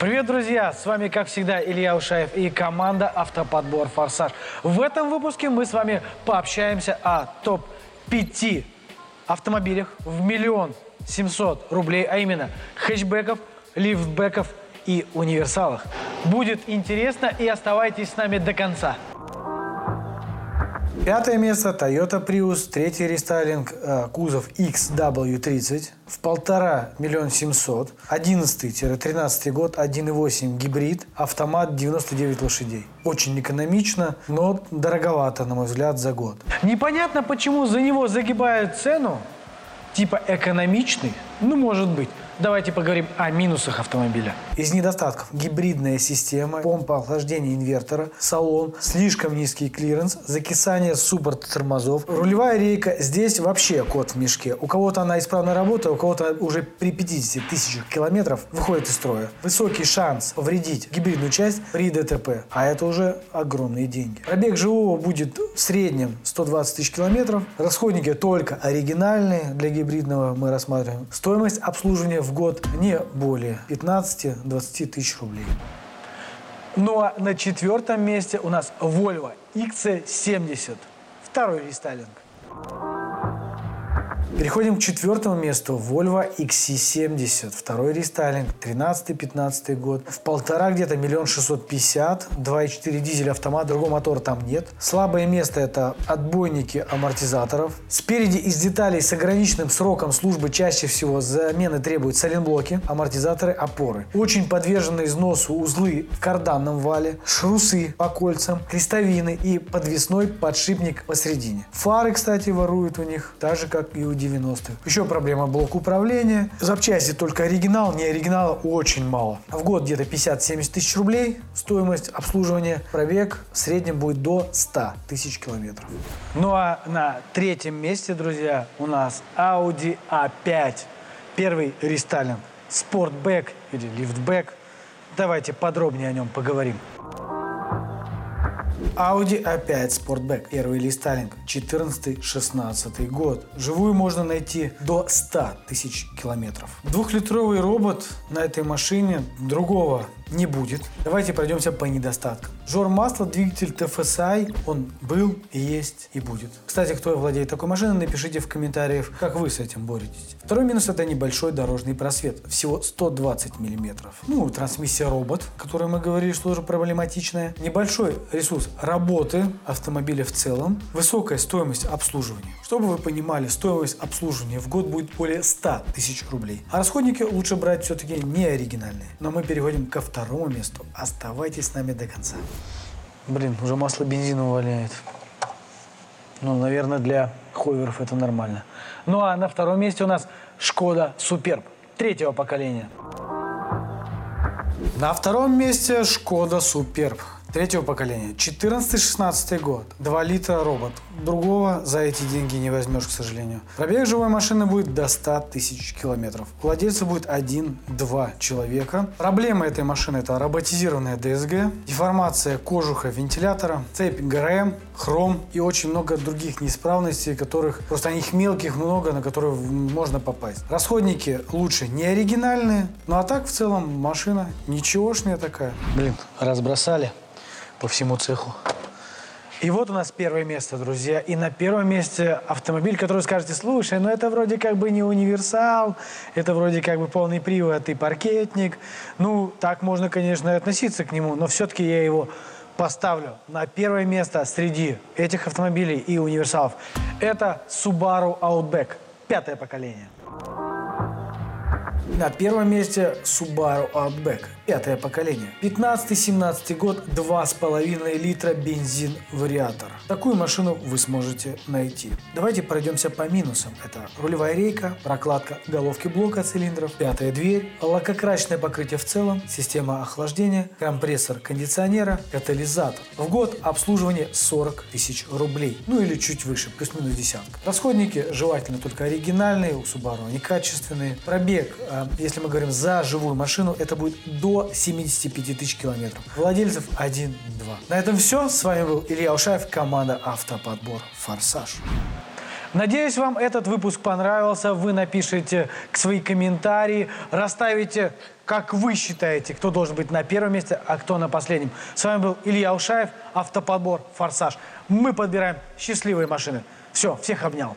Привет, друзья! С вами, как всегда, Илья Ушаев и команда «Автоподбор Форсаж». В этом выпуске мы с вами пообщаемся о топ-5 автомобилях в миллион семьсот рублей, а именно хэтчбеков, лифтбеков и универсалах. Будет интересно и оставайтесь с нами до конца. Пятое место Toyota Prius, третий рестайлинг, э, кузов XW30 в полтора миллион семьсот, одиннадцатый-тринадцатый год, 1.8 гибрид, автомат 99 лошадей. Очень экономично, но дороговато, на мой взгляд, за год. Непонятно, почему за него загибают цену, типа экономичный, ну, может быть. Давайте поговорим о минусах автомобиля. Из недостатков гибридная система, помпа охлаждения инвертора, салон, слишком низкий клиренс, закисание суппортов тормозов, рулевая рейка. Здесь вообще кот в мешке. У кого-то она исправно работает, у кого-то уже при 50 тысячах километров выходит из строя. Высокий шанс повредить гибридную часть при ДТП, а это уже огромные деньги. Пробег живого будет в среднем 120 тысяч километров. Расходники только оригинальные для гибридного мы рассматриваем. Стоимость обслуживания в год не более 15-20 тысяч рублей. Ну а на четвертом месте у нас Volvo XC70. Второй рестайлинг. Переходим к четвертому месту. Volvo XC70. Второй рестайлинг. 13-15 год. В полтора где-то миллион шестьсот пятьдесят. 2.4 дизель автомат. Другого мотора там нет. Слабое место это отбойники амортизаторов. Спереди из деталей с ограниченным сроком службы чаще всего замены требуют соленблоки, амортизаторы, опоры. Очень подвержены износу узлы в карданном вале, шрусы по кольцам, крестовины и подвесной подшипник посередине. Фары, кстати, воруют у них, так же как и у 90-х. Еще проблема блок управления. Запчасти только оригинал, не оригинала очень мало. В год где-то 50-70 тысяч рублей стоимость обслуживания. Пробег в среднем будет до 100 тысяч километров. Ну а на третьем месте, друзья, у нас Audi A5. Первый рестайлинг. Sportback или лифтбэк. Давайте подробнее о нем поговорим. Audi A5 Sportback, первый рестайлинг, 14-16 год. Живую можно найти до 100 тысяч километров. Двухлитровый робот на этой машине другого не будет. Давайте пройдемся по недостаткам. Жор масла, двигатель TFSI, он был, есть, и будет. Кстати, кто владеет такой машиной, напишите в комментариях, как вы с этим боретесь. Второй минус это небольшой дорожный просвет, всего 120 миллиметров. Ну, трансмиссия робот, которую мы говорили, что тоже проблематичная. Небольшой ресурс работы автомобиля в целом, высокая стоимость обслуживания. Чтобы вы понимали, стоимость обслуживания в год будет более 100 тысяч рублей. А расходники лучше брать все-таки не оригинальные. Но мы переходим ко второму второму месту. Оставайтесь с нами до конца. Блин, уже масло бензина увольняет. Ну, наверное, для ховеров это нормально. Ну, а на втором месте у нас Шкода Суперб третьего поколения. На втором месте Шкода Суперб третьего поколения. 14-16 год. 2 литра робот. Другого за эти деньги не возьмешь, к сожалению. Пробег живой машины будет до 100 тысяч километров. Владельца будет 1-2 человека. Проблема этой машины это роботизированная DSG, деформация кожуха вентилятора, цепь ГРМ, хром и очень много других неисправностей, которых просто их мелких много, на которые можно попасть. Расходники лучше не оригинальные, ну а так в целом машина ничегошная такая. Блин, разбросали по всему цеху. И вот у нас первое место, друзья. И на первом месте автомобиль, который скажете, слушай, ну это вроде как бы не универсал, это вроде как бы полный привод и паркетник. Ну, так можно, конечно, относиться к нему, но все-таки я его поставлю на первое место среди этих автомобилей и универсалов. Это Subaru Outback, пятое поколение. На первом месте Subaru Outback, пятое поколение. 15-17 год, 2,5 литра бензин вариатор. Такую машину вы сможете найти. Давайте пройдемся по минусам. Это рулевая рейка, прокладка головки блока цилиндров, пятая дверь, лакокрасочное покрытие в целом, система охлаждения, компрессор кондиционера, катализатор. В год обслуживание 40 тысяч рублей. Ну или чуть выше, плюс-минус десятка. Расходники желательно только оригинальные, у Subaru они качественные. Пробег а, если мы говорим за живую машину, это будет до 75 тысяч километров. Владельцев 1-2. На этом все. С вами был Илья Ушаев, команда Автоподбор Форсаж. Надеюсь, вам этот выпуск понравился. Вы напишите свои комментарии, расставите, как вы считаете, кто должен быть на первом месте, а кто на последнем. С вами был Илья Ушаев, автоподбор «Форсаж». Мы подбираем счастливые машины. Все, всех обнял.